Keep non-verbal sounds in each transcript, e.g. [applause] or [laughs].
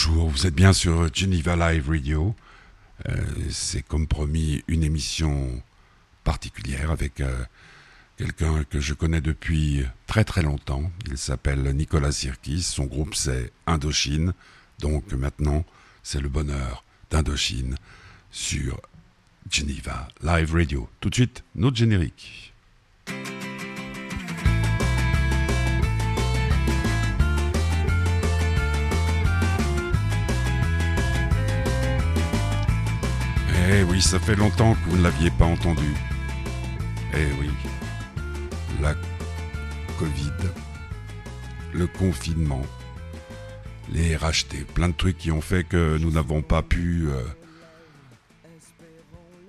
Bonjour, vous êtes bien sur Geneva Live Radio. Euh, c'est comme promis une émission particulière avec euh, quelqu'un que je connais depuis très très longtemps. Il s'appelle Nicolas Sirkis, son groupe c'est Indochine. Donc maintenant, c'est le bonheur d'Indochine sur Geneva Live Radio. Tout de suite, notre générique. Eh oui, ça fait longtemps que vous ne l'aviez pas entendu. Eh oui, la Covid, le confinement, les rachetés, plein de trucs qui ont fait que nous n'avons pas pu euh,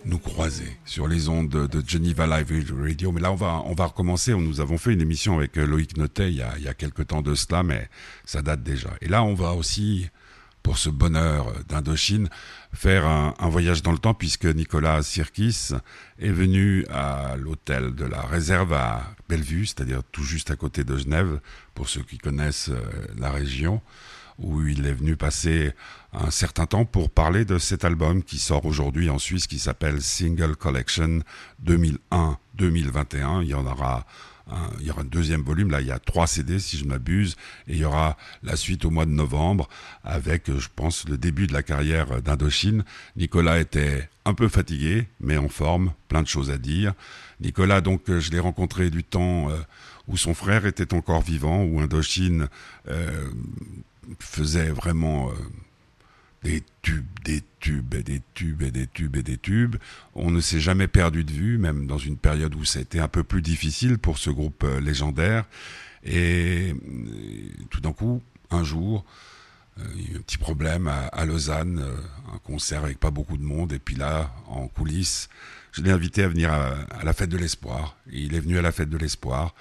nous croiser sur les ondes de Geneva Live Radio. Mais là, on va, on recommencer. Nous avons fait une émission avec euh, Loïc Notet il il y a quelques temps de cela, mais ça date déjà. Et là, on va aussi pour ce bonheur d'Indochine, faire un, voyage dans le temps puisque Nicolas Sirkis est venu à l'hôtel de la réserve à Bellevue, c'est-à-dire tout juste à côté de Genève, pour ceux qui connaissent euh, la région, où il est venu passer un certain temps pour parler de cet album qui sort aujourd'hui en Suisse qui s'appelle Single Collection 2001-2021. Il y en aura il y aura un deuxième volume, là il y a trois CD si je m'abuse, et il y aura la suite au mois de novembre avec, je pense, le début de la carrière d'Indochine. Nicolas était un peu fatigué, mais en forme, plein de choses à dire. Nicolas, donc, je l'ai rencontré du temps euh, où son frère était encore vivant, où Indochine euh, faisait vraiment... Euh, des tubes, des tubes et des tubes et des tubes et des tubes. On ne s'est jamais perdu de vue, même dans une période où été un peu plus difficile pour ce groupe euh, légendaire. Et euh, tout d'un coup, un jour, euh, il y a eu un petit problème à, Lausanne, un concert avec pas beaucoup de monde, et puis là, en coulisses, je l'ai invité à venir à, la fête de l'espoir. Il est venu à la fête de l'espoir.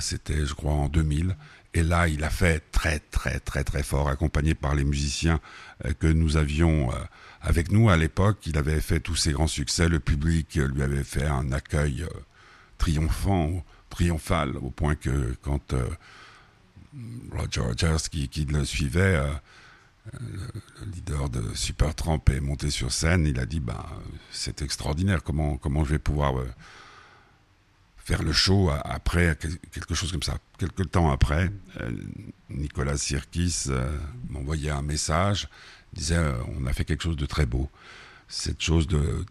C'était, je crois, en 2000. Et là, il a fait très, très, très, très fort, accompagné par les musiciens euh, que nous avions euh, avec nous à l'époque. Il avait fait tous ses grands succès. Le public lui avait fait un accueil euh, triomphant, triomphal, au point que quand Roger Rogers, qui, le suivait, le leader de Supertramp est monté sur scène, il a dit bah, c'est extraordinaire, comment, comment je vais pouvoir faire le show après quelque chose comme ça. Quelque temps après, euh, Nicolas Sirkis euh, m'envoyait un message, disait euh, on a fait quelque chose de très beau. Cette chose de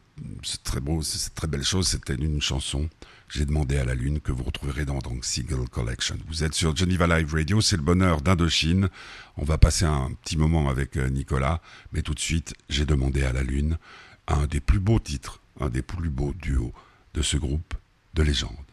très beau, cette très belle chose, c'était une chanson. J'ai demandé à la lune que vous retrouverez dans donc Seagull Collection. Vous êtes sur Geneva Live Radio, c'est le bonheur d'Indochine. On va passer un petit moment avec Nicolas, mais tout de suite, j'ai demandé à la lune un des plus beaux titres, un des plus beaux duos de ce groupe de légende.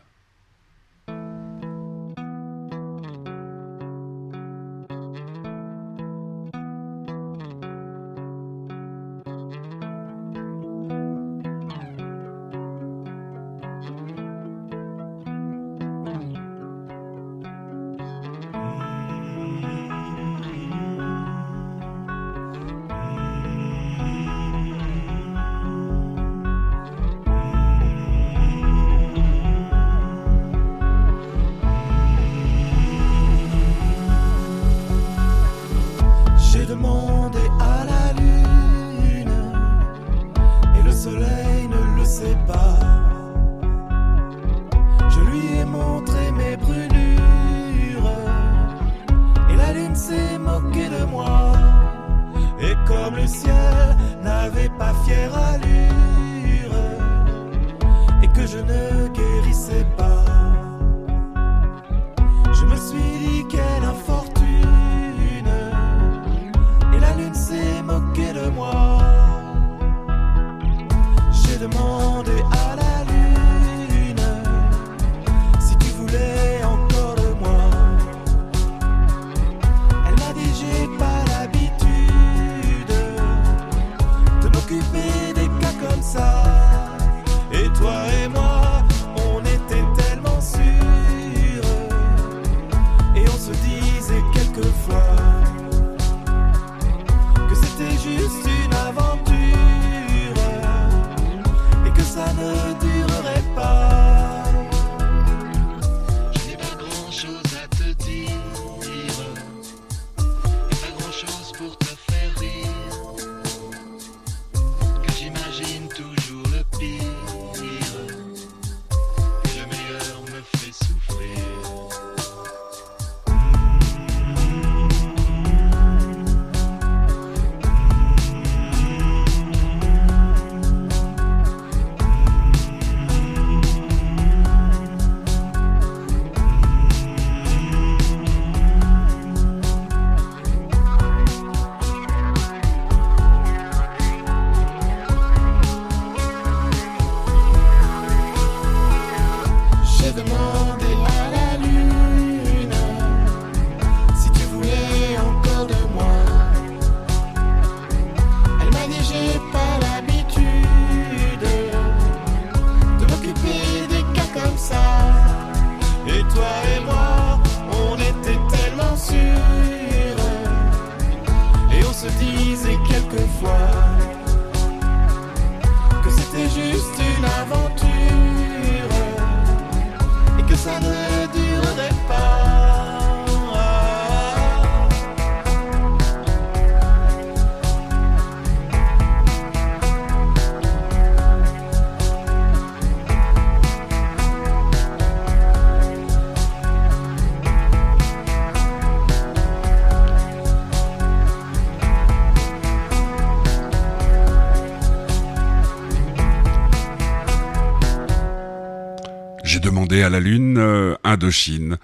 La Lune, euh, Indochine.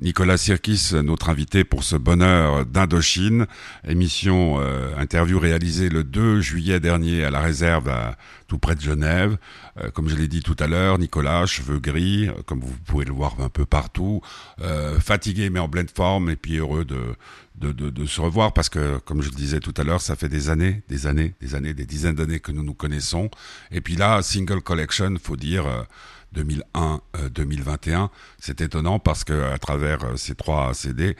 Nicolas Sirkis, notre invité pour ce bonheur d'Indochine, émission euh, interview réalisée le 2 juillet dernier à la réserve tout près de Genève. Euh, comme je l'ai dit tout à l'heure, Nicolas, cheveux gris, comme vous pouvez le voir un peu partout, fatigué mais en pleine forme et puis heureux de, de, de, de, se revoir parce que, comme je le disais tout à l'heure, ça fait des années, des années, des années, des dizaines d'années que nous nous connaissons. Et puis là, single collection, faut dire. 2001-2021, euh, c'est étonnant parce que à travers euh, ces trois CD,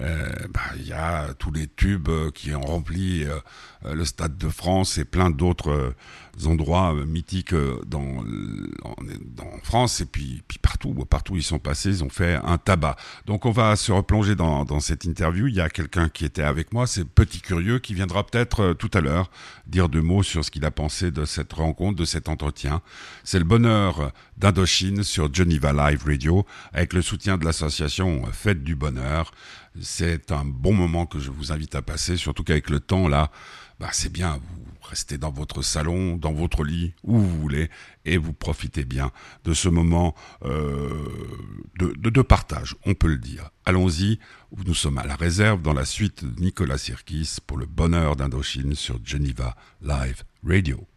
euh, bah, il y a tous les tubes qui ont rempli le Stade de France et plein d'autres endroits mythiques dans, dans France et puis, puis partout, partout ils sont passés, ils ont fait un tabac. Donc on va se replonger dans, dans cette interview. Il y a quelqu'un qui était avec moi, c'est Petit Curieux, qui viendra peut-être tout à l'heure dire deux mots sur ce qu'il a pensé de cette rencontre, de cet entretien. C'est le bonheur d'Indochine sur Geneva Live Radio avec le soutien de l'association Fête du Bonheur. C'est un bon moment que je vous invite à passer, surtout qu'avec le temps là, bah c'est bien, vous restez dans votre salon, dans votre lit, où vous voulez, et vous profitez bien de ce moment euh, de, de, partage, on peut le dire. Allons-y, nous sommes à la réserve dans la suite de Nicolas Sirkis pour le bonheur d'Indochine sur Geneva Live Radio.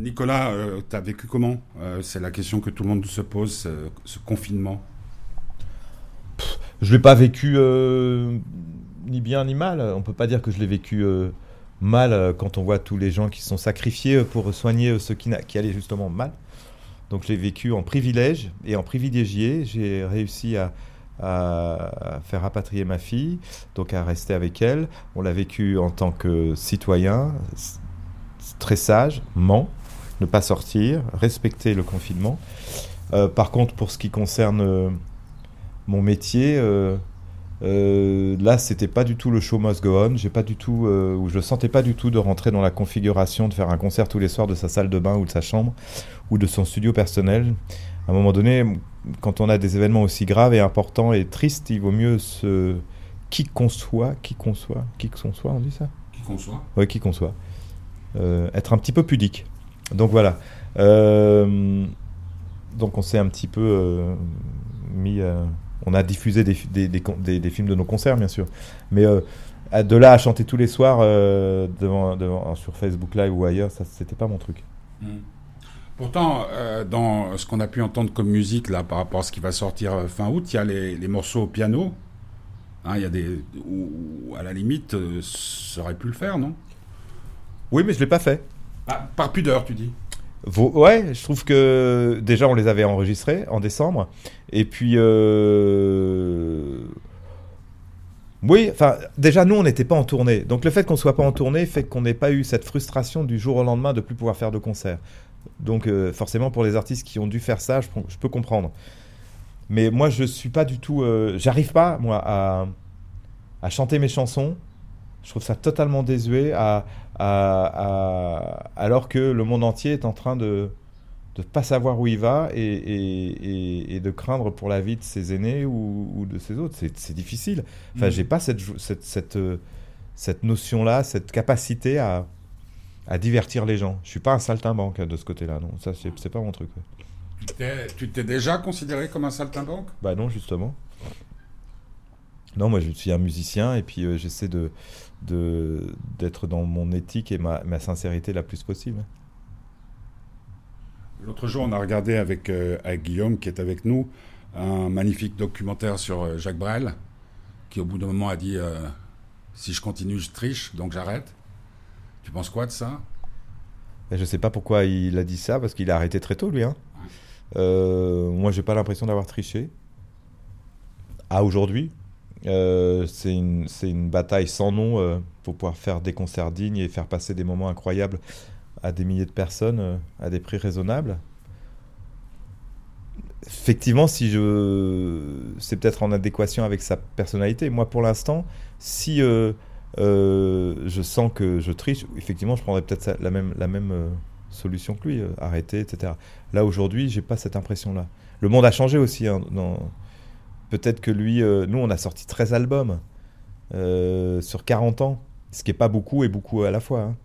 Nicolas, euh, tu as vécu comment? Euh, C'est la question que tout le monde se pose, ce, confinement. je ne l'ai pas vécu ni bien ni mal. On ne peut pas dire que je l'ai vécu mal quand on voit tous les gens qui sont sacrifiés pour soigner ceux qui, qui allaient justement mal. Donc je l'ai vécu en privilège et en privilégié. J'ai réussi à, à, faire rapatrier ma fille, donc à rester avec elle. On l'a vécu en tant que citoyen, très sage, ment, ne pas sortir, respecter le confinement. Euh, par contre, pour ce qui concerne euh, mon métier, euh, euh, là, c'était pas du tout le show must go on. J'ai pas du tout, ou je sentais pas du tout de rentrer dans la configuration de faire un concert tous les soirs de sa salle de bain ou de sa chambre ou de son studio personnel. À un moment donné, quand on a des événements aussi graves et importants et tristes, il vaut mieux se qui conçoit, qui conçoit, qui conçoit, on dit ça? Qui conçoit Oui, qui conçoit. être un petit peu pudique. Donc voilà. Euh, donc on s'est un petit peu euh, mis. Euh, on a diffusé des, des, des, films de nos concerts, bien sûr. Mais de là à chanter tous les soirs devant, devant, sur Facebook Live ou ailleurs, ça c'était pas mon truc. Hmm. Pourtant, dans ce qu'on a pu entendre comme musique là, par rapport à ce qui va sortir fin août, il y a les, les morceaux au piano. Hein, il y a des où, à la limite, ça aurait pu le faire, non? Oui, mais je l'ai pas fait. Par pudeur, tu dis Ouais, je trouve que déjà on les avait enregistrés en décembre. Et puis. Euh, oui, enfin, déjà nous on n'était pas en tournée. Donc le fait qu'on soit pas en tournée fait qu'on n'ait pas eu cette frustration du jour au lendemain de plus pouvoir faire de concert. Donc euh, forcément pour les artistes qui ont dû faire ça, je, peux comprendre. Mais moi je suis pas du tout. Euh, j'arrive pas, moi, à, chanter mes chansons je trouve ça totalement désuet alors que le monde entier est en train de ne pas savoir où il va et, de craindre pour la vie de ses aînés ou, de ses autres. C'est difficile. Enfin, mm. j'ai pas cette, cette, cette, cette notion-là, cette capacité à, à divertir les gens. Je suis pas un saltimbanque de ce côté-là, non. Ça, c'est pas mon truc. Tu t'es déjà considéré comme un saltimbanque? Bah non, justement. Non, moi je suis un musicien et puis euh, j'essaie de, d'être dans mon éthique et ma, ma, sincérité la plus possible. L'autre jour, on a regardé avec, euh, avec, Guillaume, qui est avec nous, un magnifique documentaire sur euh, Jacques Brel, qui au bout d'un moment a dit Si je continue, je triche, donc j'arrête. Tu penses quoi de ça? Ben, Je ne sais pas pourquoi il a dit ça, parce qu'il a arrêté très tôt, lui. Hein. moi, j'ai pas l'impression d'avoir triché. À aujourd'hui, euh, c'est une, bataille sans nom euh, pour pouvoir faire des concerts dignes et faire passer des moments incroyables à des milliers de personnes euh, à des prix raisonnables. Effectivement, si je, c'est peut-être en adéquation avec sa personnalité. Moi, pour l'instant, si je sens que je triche, effectivement, je prendrais peut-être la même, solution que lui, arrêter, etc. Là, aujourd'hui, j'ai pas cette impression-là. Le monde a changé aussi hein, Peut-être que lui, euh, nous, on a sorti 13 albums euh, sur 40 ans, ce qui n'est pas beaucoup et beaucoup à la fois. Hein.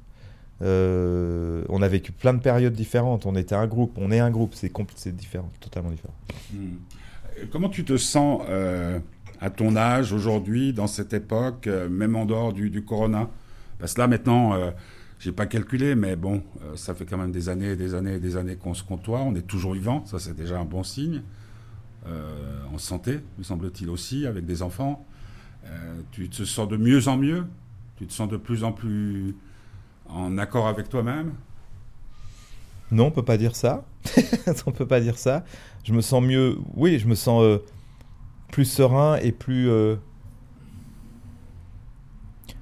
on a vécu plein de périodes différentes. On était un groupe, on est un groupe, c'est différent, totalement différent. Hmm. Comment tu te sens à ton âge aujourd'hui, dans cette époque, même en dehors du, corona? Parce que là maintenant j'ai pas calculé, mais bon, euh, ça fait quand même des années, des années, des années qu'on se côtoie. On est toujours vivant, ça c'est déjà un bon signe. Euh, en santé, me semble-t-il aussi, avec des enfants. Euh, tu te sens de mieux en mieux? Tu te sens de plus en plus en accord avec toi-même? Non, on peut pas dire ça. [laughs] on peut pas dire ça. Je me sens mieux. Oui, je me sens plus serein et plus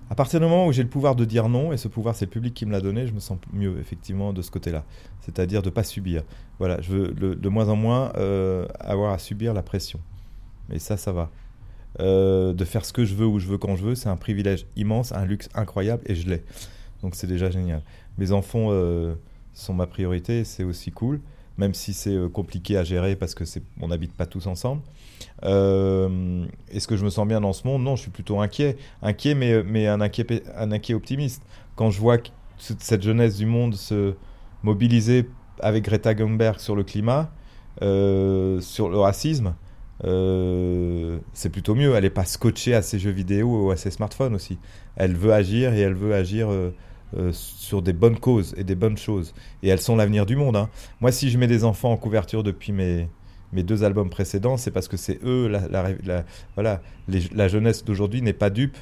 à partir du moment où j'ai le pouvoir de dire non, et ce pouvoir c'est le public qui me l'a donné, je me sens mieux effectivement de ce côté-là. C'est-à-dire de ne pas subir. Voilà, je veux de moins en moins euh, avoir à subir la pression. Et ça, ça va. Euh, de faire ce que je veux où je veux quand je veux, c'est un privilège immense, un luxe incroyable, et je l'ai. Donc c'est déjà génial. Mes enfants euh, sont ma priorité, c'est aussi cool, même si c'est compliqué à gérer parce que on n'habite pas tous ensemble. Euh, est-ce que je me sens bien dans ce monde? Non, je suis plutôt inquiet. Inquiet, mais, mais un, inquiet, optimiste. Quand je vois cette jeunesse du monde se mobiliser avec Greta Thunberg sur le climat, euh, sur le racisme, euh, c'est plutôt mieux. Elle n'est pas scotchée à ses jeux vidéo ou à ses smartphones aussi. Elle veut agir et elle veut agir sur des bonnes causes et des bonnes choses. Et elles sont l'avenir du monde. Hein. Moi, si je mets des enfants en couverture depuis mes, mes deux albums précédents, c'est parce que c'est eux, la, voilà, la jeunesse d'aujourd'hui n'est pas dupe.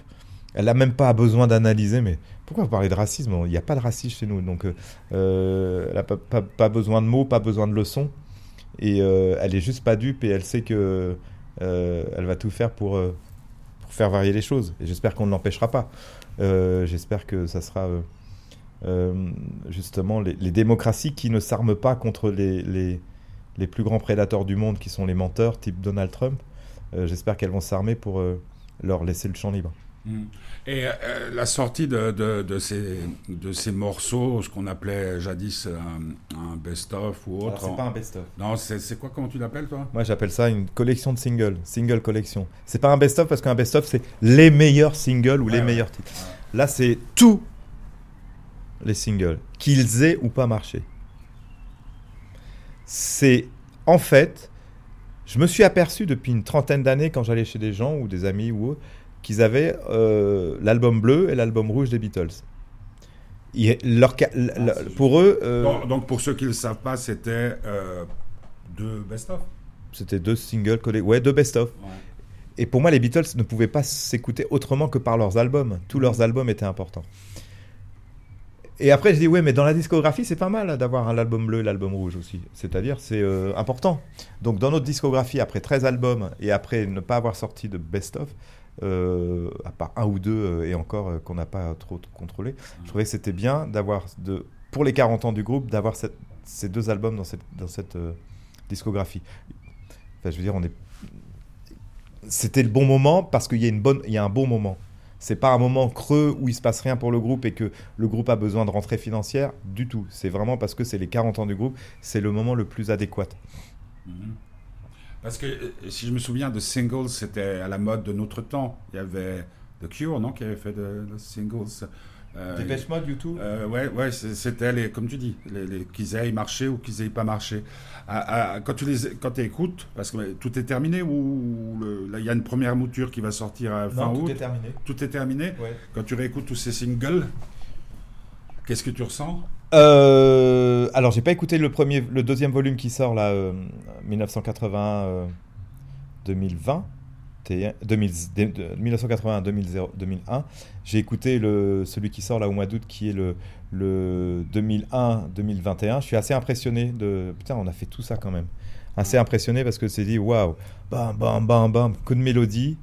Elle n'a même pas besoin d'analyser, mais pourquoi vous parlez de racisme Il n'y a pas de racisme chez nous, donc euh, elle n'a pas, besoin de mots, pas besoin de leçons, et euh, elle est juste pas dupe et elle sait que euh, elle va tout faire pour, pour faire varier les choses. J'espère qu'on ne l'empêchera pas. j'espère que ça sera justement les, démocraties qui ne s'arment pas contre les les plus grands prédateurs du monde qui sont les menteurs type Donald Trump. Euh, j'espère qu'elles vont s'armer pour euh, leur laisser le champ libre. Mm. Et euh, la sortie de, de, ces, de ces morceaux, ce qu'on appelait jadis un, best-of ou autre. C'est pas un best-of. Non, c'est quoi Comment tu l'appelles toi? Moi j'appelle ça une collection de singles, single collection. C'est pas un best-of parce qu'un best-of c'est les meilleurs singles ou les meilleurs titres. Là c'est tous les singles, qu'ils aient ou pas marché c'est en fait, je me suis aperçu depuis une trentaine d'années quand j'allais chez des gens ou des amis ou eux, qu'ils avaient euh, l'album bleu et l'album rouge des Beatles. leur, ah, pour eux. Euh, donc, pour ceux qui ne le savent pas, c'était euh, deux best-of C'était deux singles collés. Ouais, deux best-of. Et pour moi, les Beatles ne pouvaient pas s'écouter autrement que par leurs albums. Tous leurs albums étaient importants. Et après, je dis, ouais, mais dans la discographie, c'est pas mal d'avoir un album bleu et l'album rouge aussi. C'est-à-dire, c'est euh, important. Donc, dans notre discographie, après 13 albums et après ne pas avoir sorti de best-of, euh, à part un ou deux euh, et encore qu'on n'a pas trop contrôlé, je trouvais que c'était bien d'avoir, pour les 40 ans du groupe, d'avoir ces deux albums dans cette, dans cette discographie. Enfin, je veux dire, on est. C'était le bon moment parce qu'il y, bonne, y a un bon moment. C'est pas un moment creux où il se passe rien pour le groupe et que le groupe a besoin de rentrée financière du tout. C'est vraiment parce que c'est les 40 ans du groupe, c'est le moment le plus adéquat. Mhm. Parce que euh, si je me souviens de singles, c'était à la mode de notre temps. Il y avait The Cure, non, qui avait fait de, singles. Euh, Dépêche Mode, YouTube euh, Ouais, ouais c'était, les, comme tu dis, les, qu'ils aient marché ou qu'ils aient pas marché. quand tu les quand écoutes, parce que tout est terminé ou il y a une première mouture qui va sortir à fin non, tout est terminé. Tout est terminé? Quand tu réécoutes tous ces singles, qu'est-ce que tu ressens? Euh, alors j'ai pas écouté le premier, le deuxième volume qui sort là, 1980, 2020. 1981 2001. J'ai écouté le, celui qui sort là au mois d'août, qui est le, le 2001-2021. Je suis assez impressionné de. Putain, on a fait tout ça quand même. Assez impressionné parce que c'est dit waouh, bam, bam, bam, bam, que de mélodie,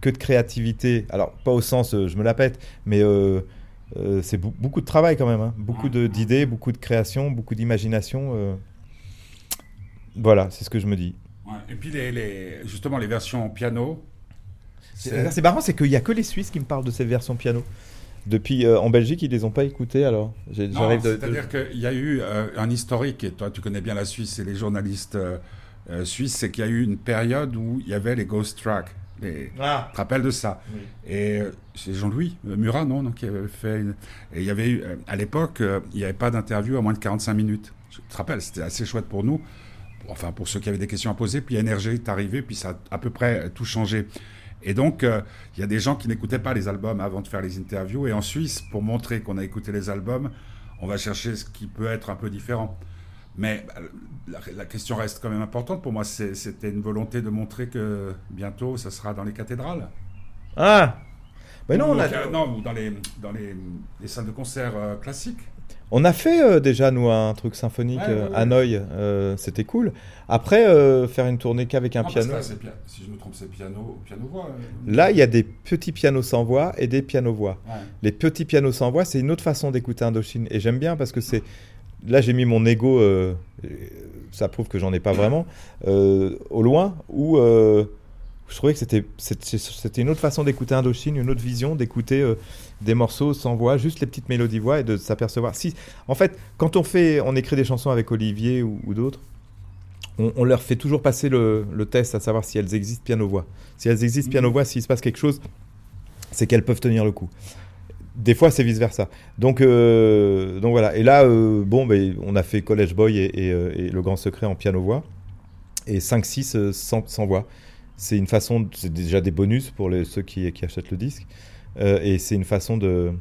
que de créativité. Alors, pas au sens, euh, je me la pète, mais euh, euh, c'est beaucoup de travail quand même. Hein. Beaucoup d'idées, beaucoup de création, beaucoup d'imagination. Voilà, c'est ce que je me dis. Et puis les, justement les versions piano. C'est marrant, c'est qu'il n'y a que les Suisses qui me parlent de ces versions piano. Depuis euh, en Belgique, ils les ont pas écoutées alors. C'est-à-dire qu'il y a eu euh, un historique, et toi tu connais bien la Suisse et les journalistes euh, suisses, c'est qu'il y a eu une période où il y avait les ghost tracks. Les... Ah. Tu te rappelles de ça? Et euh, c'est Jean-Louis Murat, non, qui avait fait. Et il y avait eu, à l'époque, il n'y avait pas d'interview à moins de 45 minutes. Tu te rappelles, c'était assez chouette pour nous enfin pour ceux qui avaient des questions à poser, puis Énergie est arrivé, puis ça a à peu près tout changé. Et donc, euh, il y a des gens qui n'écoutaient pas les albums avant de faire les interviews. Et en Suisse, pour montrer qu'on a écouté les albums, on va chercher ce qui peut être un peu différent. Mais bah, la, question reste quand même importante pour moi. C'était une volonté de montrer que bientôt, ça sera dans les cathédrales. Ah Mais non, on a... non, dans les, dans les, les salles de concert euh, classiques. On a fait euh, déjà, nous, un truc symphonique euh, à Noy, euh, c'était cool. Après, faire une tournée qu'avec un piano. si je me trompe, c'est piano, piano-voix. Là, il y a des petits pianos sans voix et des pianos-voix. Les petits pianos sans voix, c'est une autre façon d'écouter Indochine. Et j'aime bien parce que c'est. Là, j'ai mis mon ego, ça prouve que j'en ai pas vraiment, au loin, où je trouvais que c'était, c'était une autre façon d'écouter Indochine, une autre vision d'écouter euh, des morceaux sans voix, juste les petites mélodies voix et de s'apercevoir. Si, en fait, quand on fait, on écrit des chansons avec Olivier ou, d'autres, on, leur fait toujours passer le, test à savoir si elles existent piano-voix. Si elles existent piano-voix, s'il se passe quelque chose, c'est qu'elles peuvent tenir le coup. Des fois, c'est vice-versa. Donc, euh, donc voilà. Et là, euh, bon, ben, on a fait College Boy et, Le Grand Secret en piano-voix. Et 5-6 sans, sans voix c'est une façon, c'est déjà des bonus pour les, ceux qui, qui, achètent le disque, euh, et c'est une façon de,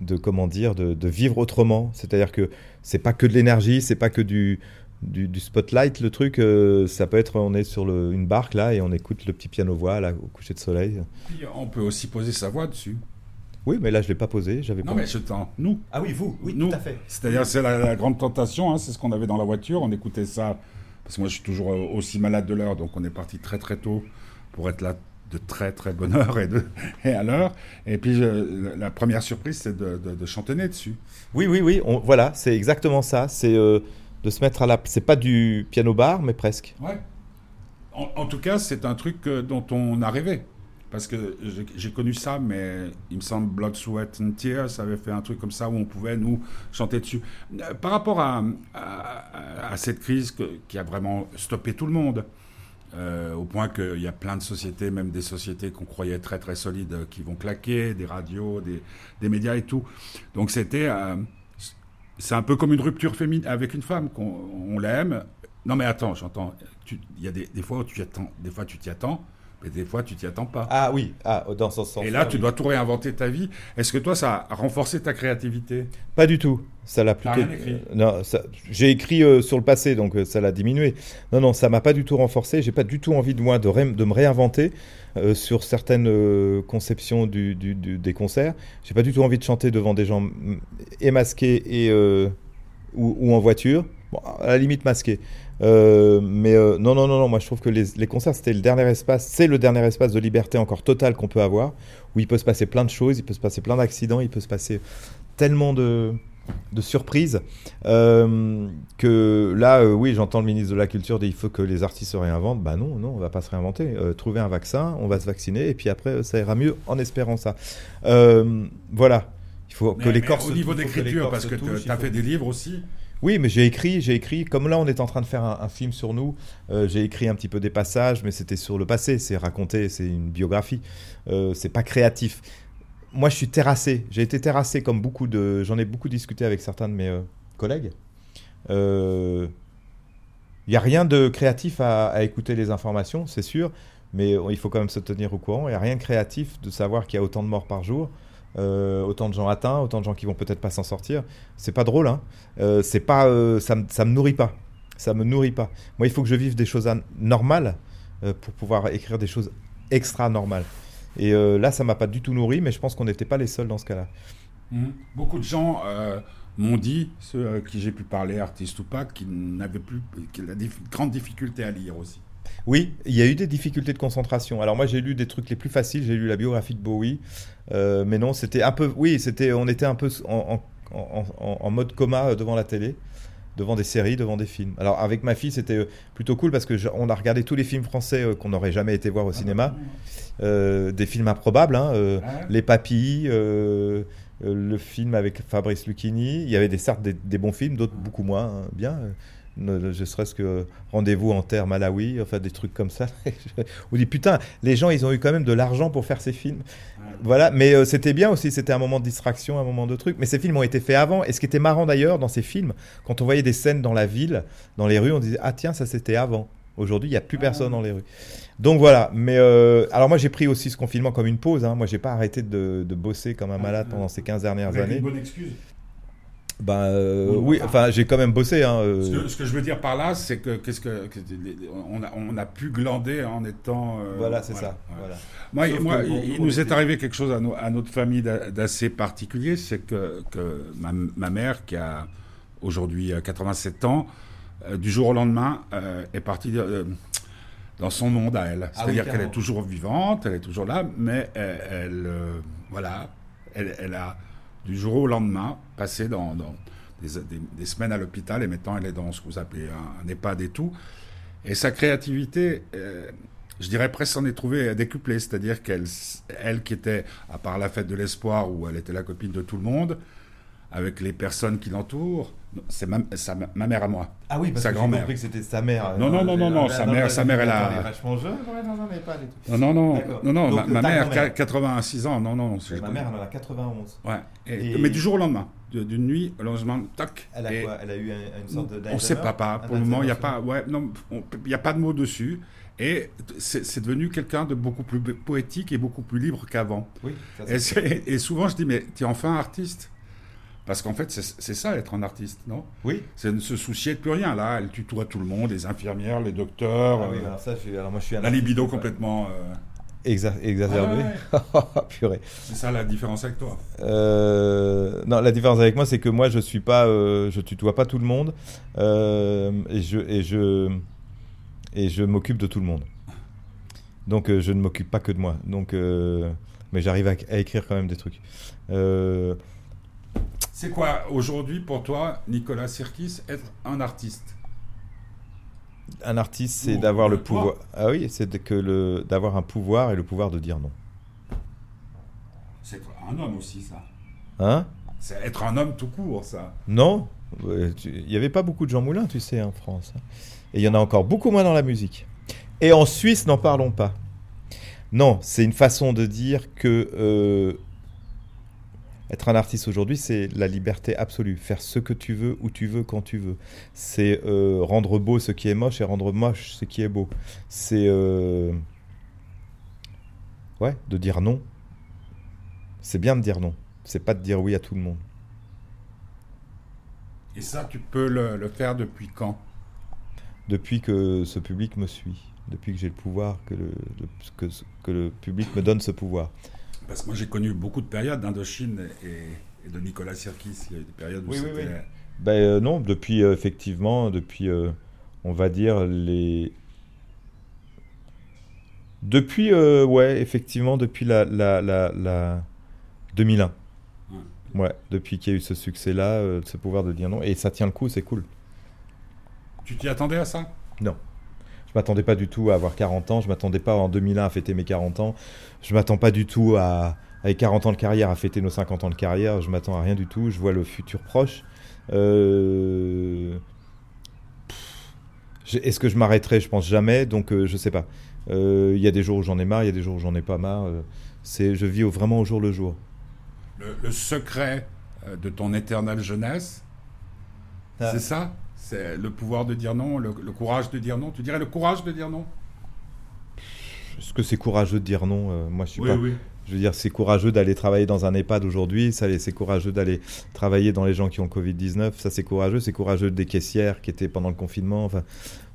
de comment dire, de, de vivre autrement. C'est-à-dire que c'est pas que de l'énergie, c'est pas que du, du, spotlight, le truc, euh, ça peut être, on est sur le, une barque là et on écoute le petit piano voix là au coucher de soleil. on peut aussi poser sa voix dessus. Oui, mais là je l'ai pas posé, j'avais Non, mais je temps, nous. Ah oui, vous, oui, tout à fait. C'est-à-dire c'est la, grande tentation, hein, c'est ce qu'on avait dans la voiture, on écoutait ça parce que moi, je suis toujours euh, aussi malade de l'heure, donc on est parti très très tôt pour être là de très très bonne heure et, de, [laughs] et à l'heure. Et puis la première surprise, c'est de, de, chantonner dessus. Oui, oui, oui. On, voilà, c'est exactement ça. C'est euh, de se mettre à la. C'est pas du piano bar, mais presque. Ouais. En, en tout cas, c'est un truc euh, dont on a rêvé. Parce que j'ai connu ça, mais il me semble Blood, Sweat and Tears avait fait un truc comme ça où on pouvait nous chanter dessus. Euh, par rapport à, à, cette crise qui a vraiment stoppé tout le monde, euh, au point qu'il y a plein de sociétés, même des sociétés qu'on croyait très très solides, qui vont claquer, des radios, des, des médias et tout. Donc c'était, euh, c'est un peu comme une rupture féminine avec une femme qu'on l'aime. Non mais attends, j'entends. Il y a des, des fois où tu attends, des fois tu t'y attends. Mais des fois, tu t'y attends pas. Ah oui, ah, dans ce sens. Et là, tu dois tout réinventer ta vie. Est-ce que toi, ça a renforcé ta créativité? Pas du tout. Ça l'a plutôt. Rien écrit? non, j'ai écrit euh, sur le passé, donc euh, ça l'a diminué. Non, non, ça m'a pas du tout renforcé. J'ai pas du tout envie de moi de, de me réinventer euh, sur certaines conceptions du, du, des concerts. J'ai pas du tout envie de chanter devant des gens émasqués et ou, ou, en voiture. Bon, à la limite masqué. Euh, mais euh, non, non, non, non, moi je trouve que les, les concerts, c'était le dernier espace, c'est le dernier espace de liberté encore total qu'on peut avoir, où il peut se passer plein de choses, il peut se passer plein d'accidents, il peut se passer tellement de, de surprises euh, que là, oui, j'entends le ministre de la Culture dire il faut que les artistes se réinventent. Bah non, non, on va pas se réinventer. trouver un vaccin, on va se vacciner, et puis après, ça ira mieux en espérant ça. voilà. Il faut que les corps Au niveau d'écriture, parce que tu as fait des livres aussi. Oui, mais j'ai écrit, j'ai écrit. Comme là, on est en train de faire un, film sur nous. Euh, j'ai écrit un petit peu des passages, mais c'était sur le passé. C'est raconté, c'est une biographie. Euh, c'est pas créatif. Moi, je suis terrassé. J'ai été terrassé comme beaucoup de. J'en ai beaucoup discuté avec certains de mes euh, collègues. Il n'y a rien de créatif à, à écouter les informations, c'est sûr, mais il faut quand même se tenir au courant. Il n'y a rien de créatif de savoir qu'il y a autant de morts par jour. Euh, autant de gens atteints, autant de gens qui vont peut-être pas s'en sortir. C'est pas drôle, hein. Euh, c'est pas, euh, ça, ça me nourrit pas. Ça me nourrit pas. Moi, il faut que je vive des choses normales pour pouvoir écrire des choses extra normales. Et là, ça m'a pas du tout nourri, mais je pense qu'on n'était pas les seuls dans ce cas-là. Mmh. Beaucoup de gens m'ont dit, ceux à qui j'ai pu parler, artistes ou pas, qu'ils n'avaient plus, qu'ils avaient de grandes difficultés à lire aussi. Oui, il y a eu des difficultés de concentration. Alors moi j'ai lu des trucs les plus faciles, j'ai lu la biographie de Bowie, euh, mais non, c'était un peu, oui, c'était, on était un peu en, mode coma euh, devant la télé, devant des séries, devant des films. Alors avec ma fille c'était euh, plutôt cool parce que on a regardé tous les films français qu'on n'aurait jamais été voir au cinéma, des films improbables, hein, Les Papilles. le film avec Fabrice Lucchini, il y avait des certes des, bons films, d'autres beaucoup moins hein, bien. Ne, je serais-ce que rendez-vous en terre Malawi, enfin des trucs comme ça. [laughs] On dit putain, les gens ils ont eu quand même de l'argent pour faire ces films. Voilà, mais euh, c'était bien aussi, c'était un moment de distraction, un moment de truc. Mais ces films ont été faits avant. Et ce qui était marrant d'ailleurs dans ces films, quand on voyait des scènes dans la ville, dans les rues, on disait ah tiens ça c'était avant. Aujourd'hui, il n'y a plus personne dans les rues. Donc voilà. Mais euh, alors moi, j'ai pris aussi ce confinement comme une pause. Hein. Moi, j'ai pas arrêté de, de, bosser comme un malade pendant ces 15 dernières Avec années. Une bonne excuse. Ben euh, oui, enfin j'ai quand même bossé. Hein, euh. ce, que, ce, que, je veux dire par là, c'est que qu'est-ce que, que, on, a, on a pu glander en étant. Euh, voilà, c'est voilà, ça. Voilà. Moi, il, nous est arrivé quelque chose à, no, à notre famille d'assez particulier, c'est que, que ma, ma, mère, qui a aujourd'hui 87 ans, euh, du jour au lendemain, euh, est partie dans son monde à elle. C'est-à-dire ah oui, qu'elle est toujours vivante, elle est toujours là, mais elle, elle voilà, elle, elle a du jour au lendemain, passé dans, des, semaines à l'hôpital et maintenant elle est dans ce que vous appelez un, un EHPAD et tout. Et sa créativité, euh, je dirais presque s'en est trouvée décuplée, c'est-à-dire qu'elle, elle qui était, à part la fête de l'espoir où elle était la copine de tout le monde, avec les personnes qui l'entourent, c'est ma, sa, ma mère à moi. Ah oui, parce sa que j'ai compris que c'était sa mère. Non, non, non, non, non, sa mère, sa mère, elle a. Elle est vachement jeune, ouais, dans un EHPAD et tout. Non, non, non, non, non, Donc, ma, ma mère, mère, 86 ans, non, non. Ma mère, elle en a 91. Ouais, et, et... mais du jour au lendemain, d'une nuit au lendemain, tac. Elle a et quoi? Elle a eu une sorte de. On sait pas, pas. Pour le moment, il n'y a pas, ouais, non, il n'y a pas de mots dessus. Et c'est devenu quelqu'un de beaucoup plus poétique et beaucoup plus libre qu'avant. Oui. Et, et, souvent, je dis, mais tu es enfin artiste? Parce qu'en fait, c'est ça être un artiste, non? Oui. C'est ne se soucier de plus rien. Là, elle tutoie tout le monde, les infirmières, les docteurs. Ah oui, alors ça, je, alors moi je suis un La libido complètement. Euh... Exa exacerbée. Ah ouais. [laughs] Purée. C'est ça la différence avec toi euh, Non, la différence avec moi, c'est que moi, je suis pas, euh, je tutoie pas tout le monde, euh, et je et je et je m'occupe de tout le monde. Donc, je ne m'occupe pas que de moi. Donc, mais j'arrive à, à, écrire quand même des trucs. C'est quoi aujourd'hui pour toi, Nicolas Sirkis, être un artiste? Un artiste, c'est d'avoir le pouvoir. Ah oui, c'est que le d'avoir un pouvoir et le pouvoir de dire non. C'est un homme aussi, ça. Hein? C'est être un homme tout court, ça. Non, il n'y avait pas beaucoup de Jean Moulin, tu sais, en France. Et il y en a encore beaucoup moins dans la musique. Et en Suisse, n'en parlons pas. Non, c'est une façon de dire que euh, être un artiste aujourd'hui, c'est la liberté absolue. Faire ce que tu veux, où tu veux, quand tu veux. C'est euh, rendre beau ce qui est moche et rendre moche ce qui est beau. C'est. Euh... Ouais, de dire non. C'est bien de dire non. C'est pas de dire oui à tout le monde. Et ça, tu peux le, le faire depuis quand? Depuis que ce public me suit. Depuis que j'ai le pouvoir, que le, que, que le public me donne ce pouvoir. Parce que moi j'ai connu beaucoup de périodes d'Indochine et, et, de Nicolas Sirkis. Il y a eu des périodes où oui, c'était. Oui, oui. Ben, euh, non, depuis euh, effectivement, depuis euh, on va dire les. Depuis, euh, ouais, effectivement, depuis la, la, la, la 2001. Ouais. ouais depuis qu'il y a eu ce succès-là, ce pouvoir de dire non. Et ça tient le coup, c'est cool. Tu t'y attendais à ça? Non. Je m'attendais pas du tout à avoir 40 ans. Je m'attendais pas en 2001 à fêter mes 40 ans. Je m'attends pas du tout à, avec 40 ans de carrière, à fêter nos 50 ans de carrière. Je m'attends à rien du tout. Je vois le futur proche. Euh... Est-ce que je m'arrêterai? Je pense jamais. Donc euh, je sais pas. Il euh, y a des jours où j'en ai marre. Il y a des jours où j'en ai pas marre. Euh, c'est, je vis au, vraiment au jour le jour. Le, le secret de ton éternelle jeunesse, ah. c'est ça? C'est le pouvoir de dire non, le, le, courage de dire non. Tu dirais le courage de dire non? Est-ce que c'est courageux de dire non euh, Moi, je suis oui, pas. Oui. Je veux dire, c'est courageux d'aller travailler dans un EHPAD aujourd'hui. Ça, c'est courageux d'aller travailler dans les gens qui ont Covid 19. Ça, c'est courageux. C'est courageux des caissières qui étaient pendant le confinement. Enfin,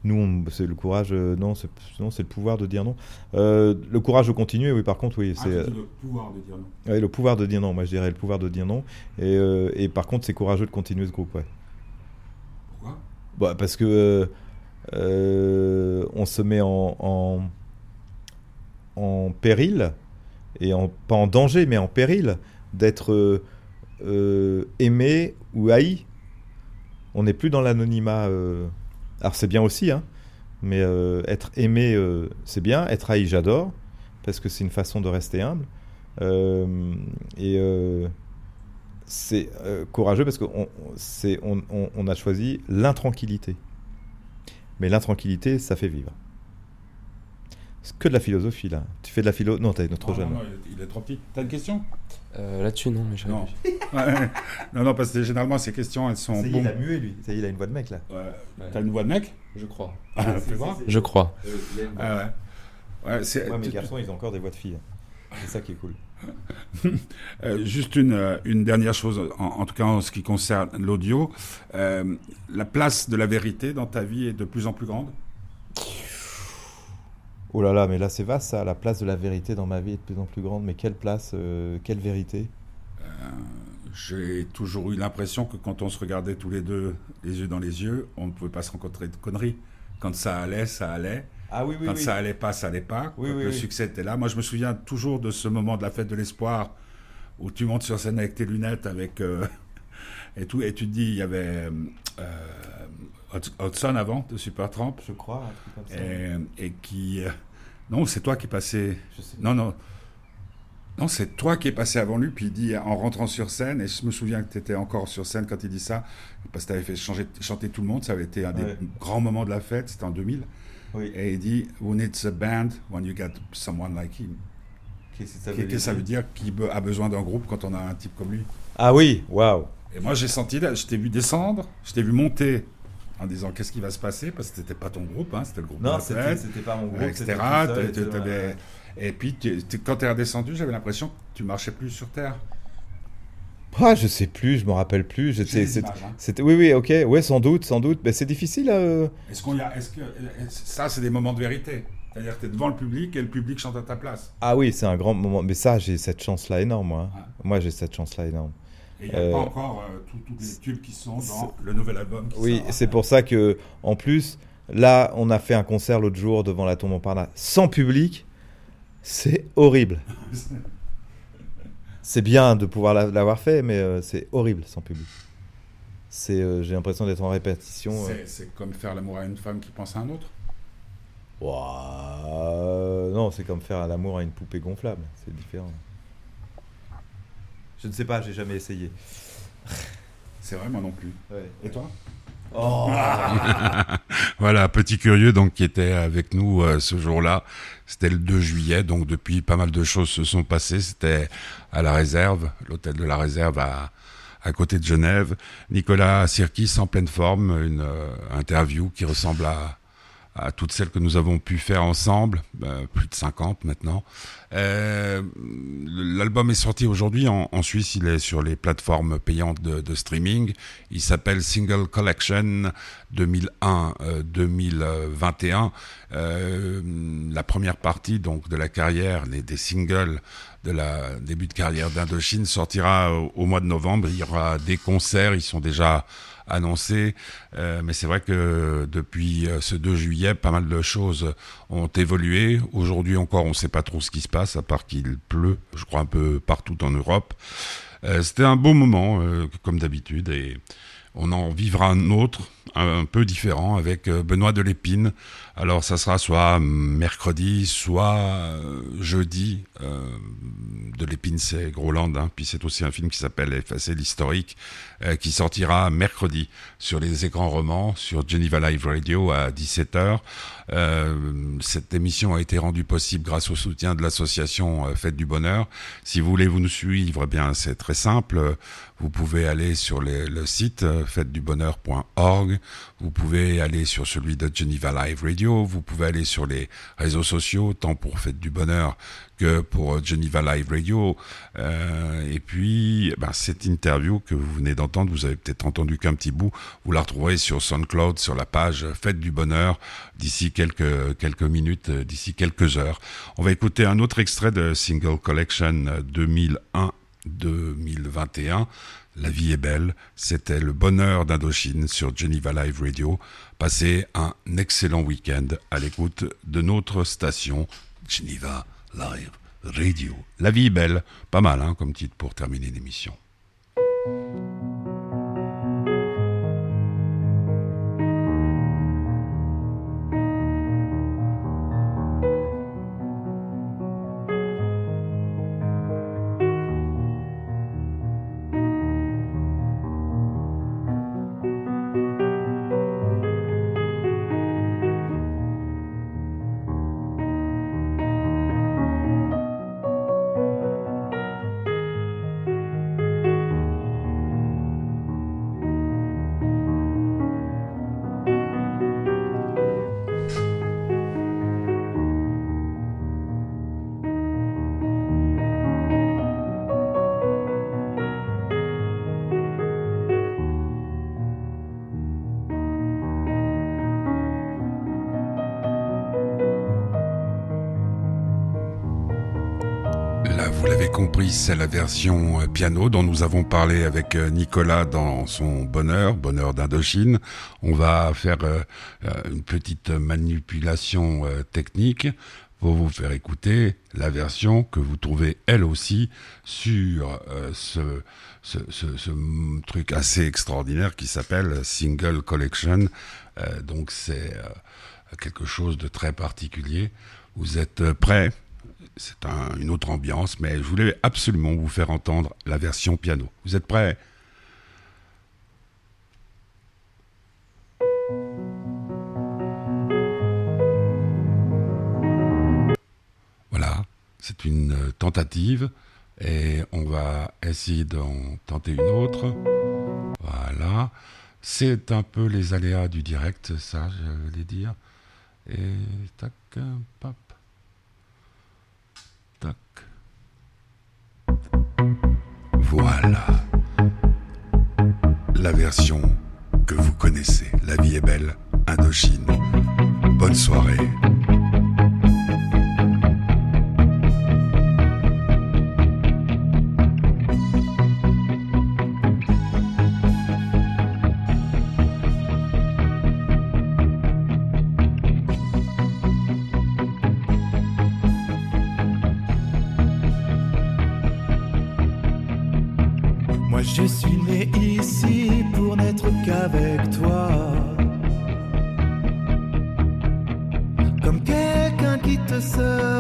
nous, c'est le courage. Euh, non, c'est non, c'est le pouvoir de dire non. Euh, le courage de continuer, oui. Par contre, oui, ah, c'est le pouvoir de dire non. Oui, le pouvoir de dire non. Moi, je dirais le pouvoir de dire non. Et, euh, et par contre, c'est courageux de continuer ce groupe, ouais. Bah, parce que euh, on se met en, en, péril, et en, pas en danger, mais en péril, d'être euh, aimé ou haï. On n'est plus dans l'anonymat. Euh... Alors c'est bien aussi, hein, mais être aimé, c'est bien. Être haï, j'adore, parce que c'est une façon de rester humble. Et c'est euh, courageux parce qu'on on, on, on, a choisi l'intranquillité. Mais l'intranquillité, ça fait vivre. C'est que de la philosophie, là. Tu fais de la philo Non, t'es trop Non, jeune. non, non, il est- trop petit. T'as une question? Euh, Là-dessus, non, mais Non. [laughs] Ouais. Non, non, parce que généralement, ces questions, elles sont Ça y est, bon. il a mué, lui. Ça y est, il a une voix de mec, là. Ouais. T'as une voix de mec? Je crois. Ah, voir. Je crois. Ah ouais. Ouais, c'est- Moi, mes tu- garçons, ils ont encore des voix de filles. C'est ça qui est cool. [laughs] Euh, juste une, euh, une dernière chose, en, en tout cas en ce qui concerne l'audio. Euh, la place de la vérité dans ta vie est de plus en plus grande? Oh là là, mais là, c'est vaste, ça. La place de la vérité dans ma vie est de plus en plus grande. Mais quelle place euh, Quelle vérité? J'ai toujours eu l'impression que quand on se regardait tous les deux, les yeux dans les yeux, on ne pouvait pas se rencontrer de conneries. Quand ça allait, ça allait. Ah oui, oui, Quand oui. ça allait pas, ça allait pas. Oui, Quand oui, le succès était là. Moi, je me souviens toujours de ce moment de la fête de l'espoir où tu montes sur scène avec tes lunettes, avec euh, [laughs] et tout, et tu te dis, il y avait euh, Hud- Hudson avant de Supertramp Je crois, un truc comme ça. et, et qui euh, non, c'est toi qui es passé. Je sais. Non, non. Non, c'est toi qui es passé avant lui, puis il dit en rentrant sur scène, et je me souviens que tu étais encore sur scène quand il dit ça, parce que tu avais fait changer, chanter tout le monde, ça avait été un des Ouais. grands moments de la fête, c'était en 2000. Oui. Et il dit Who needs a band when you got someone like him? Qu'est-ce que ça Qu'est-ce que ça veut dire Qui a besoin d'un groupe quand on a un type comme lui? Ah oui, waouh. Et moi j'ai senti, là, je t'ai vu descendre, je t'ai vu monter en disant Qu'est-ce qui va se passer? Parce que c'était pas ton groupe, hein, c'était le groupe de Non, la c'était pas mon groupe. etc. seul, Et puis tu- tu- quand tu es redescendu, j'avais l'impression que tu marchais plus sur Terre. Ah, je sais plus, je me rappelle plus. C'était- hein. c'était, oui, oui, ok, ouais, sans doute, sans doute. Mais c'est difficile. euh, Est-ce qu'on y a, est-ce que ça c'est des moments de vérité C'est-à-dire que tu es devant le public et le public chante à ta place. Ah oui, c'est un grand moment. Mais ça, j'ai cette chance-là énorme, moi. Ouais. Moi, j'ai cette chance-là énorme. Et il n'y a Euh, pas encore euh, tous les tubes qui sont dans le nouvel album. qui Oui, c'est pour ça que, en plus, là, on a fait un concert l'autre jour devant la Tour Montparnasse sans public. C'est horrible. [laughs] C'est bien de pouvoir la- l'avoir fait, mais euh, c'est horrible sans public. C'est, euh, j'ai l'impression d'être en répétition. euh. C'est- comme faire l'amour à une femme qui pense à un autre. Euh, non, c'est comme faire l'amour à une poupée gonflable. C'est différent. Je ne sais pas, j'ai jamais essayé. C'est vrai, moi non plus. Et toi? Oh. [laughs] Voilà, petit curieux donc qui était avec nous euh, ce jour-là. C'était le 2 juillet, donc depuis pas mal de choses se sont passées. C'était à la réserve, l'hôtel de la réserve à, à côté de Genève. Nicolas Sirkis en pleine forme, une euh, interview qui ressemble à, à toutes celles que nous avons pu faire ensemble, euh, plus de 50 maintenant. Euh, L'album est sorti aujourd'hui en, en Suisse, il est sur les plateformes payantes de, de streaming. Il s'appelle Single Collection 2001-2021. Euh, la première partie donc de la carrière, les, des singles de la début de carrière d'Indochine sortira au mois de novembre. Il y aura des concerts, ils sont déjà annoncés, Euh, mais c'est vrai que depuis euh, ce 2 juillet, pas mal de choses ont évolué. Aujourd'hui encore, on ne sait pas trop ce qui se passe, à part qu'il pleut, je crois un peu partout en Europe. Euh, C'était un beau moment, euh, comme d'habitude, et on en vivra un autre, un, peu différent, avec euh, Benoît Delépine. Alors ça sera soit mercredi, soit euh, jeudi. Euh, Delépine, c'est Groland, hein, puis c'est aussi un film qui s'appelle Effacer l'historique, qui sortira mercredi sur les écrans romans, sur Geneva Live Radio à 17h. Euh, cette émission a été rendue possible grâce au soutien de l'association Fête du Bonheur. Si vous voulez vous nous suivre, eh bien c'est très simple. Vous pouvez aller sur le site euh, Vous pouvez aller sur celui de Geneva Live Radio. Vous pouvez aller sur les réseaux sociaux, tant pour Fête du Bonheur que pour Geneva Live Radio. Euh, et puis, eh ben, cette interview que vous venez d'entendre, vous avez peut-être entendu qu'un petit bout, vous la retrouverez sur SoundCloud, sur la page Fête du Bonheur, d'ici quelques, minutes, euh, d'ici quelques heures. On va écouter un autre extrait de Single Collection 2001-2021. La vie est belle, c'était le bonheur d'Indochine sur Geneva Live Radio. Passez un excellent week-end à l'écoute de notre station Geneva Live Radio. La vie est belle, pas mal hein, comme titre pour terminer l'émission. C'est la version euh, piano dont nous avons parlé avec euh, Nicolas dans son bonheur, bonheur d'Indochine. On va faire euh, une petite manipulation technique pour vous faire écouter la version que vous trouvez elle aussi sur ce, ce, ce, truc assez extraordinaire qui s'appelle Single Collection. donc c'est quelque chose de très particulier. Vous êtes prêts? C'est une autre ambiance, mais je voulais absolument vous faire entendre la version piano. Vous êtes prêts? Voilà, c'est une tentative et on va essayer d'en tenter une autre. Voilà, c'est un peu les aléas du direct, ça, je voulais dire. Et tac, Voilà. La version que vous connaissez. La vie est belle, Indochine. Bonne soirée. comme quelqu'un qui te seul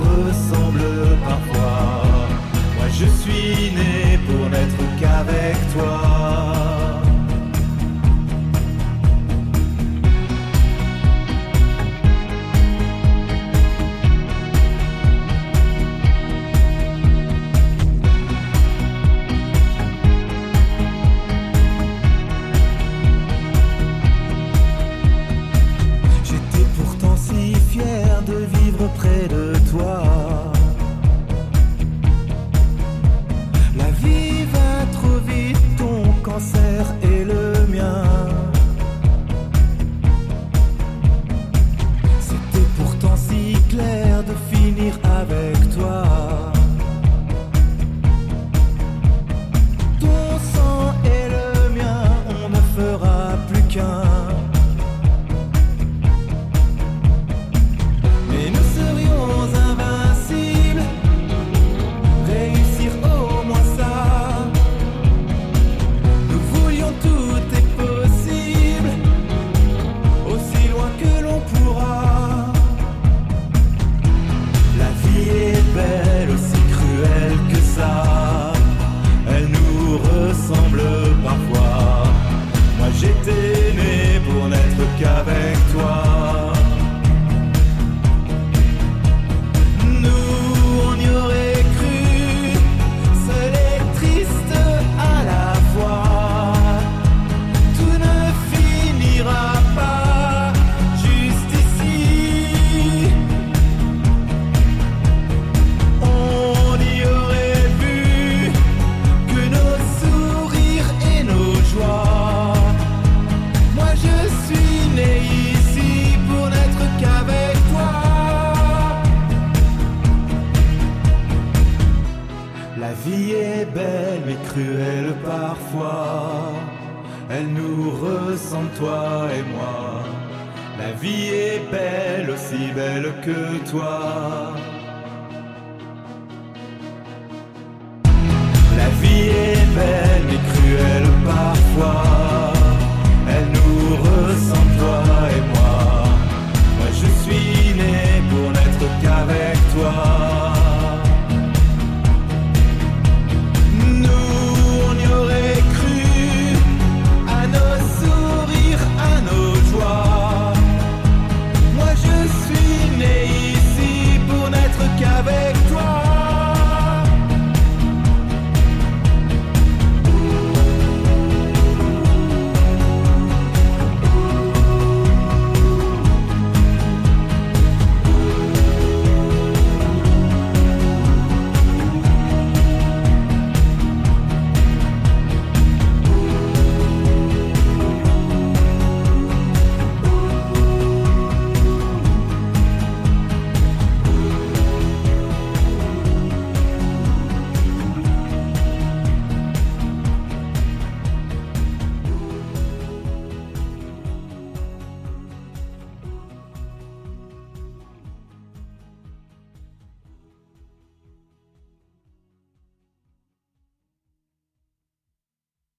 ressemble parfois. Moi je suis né pour n'être qu'avec toi.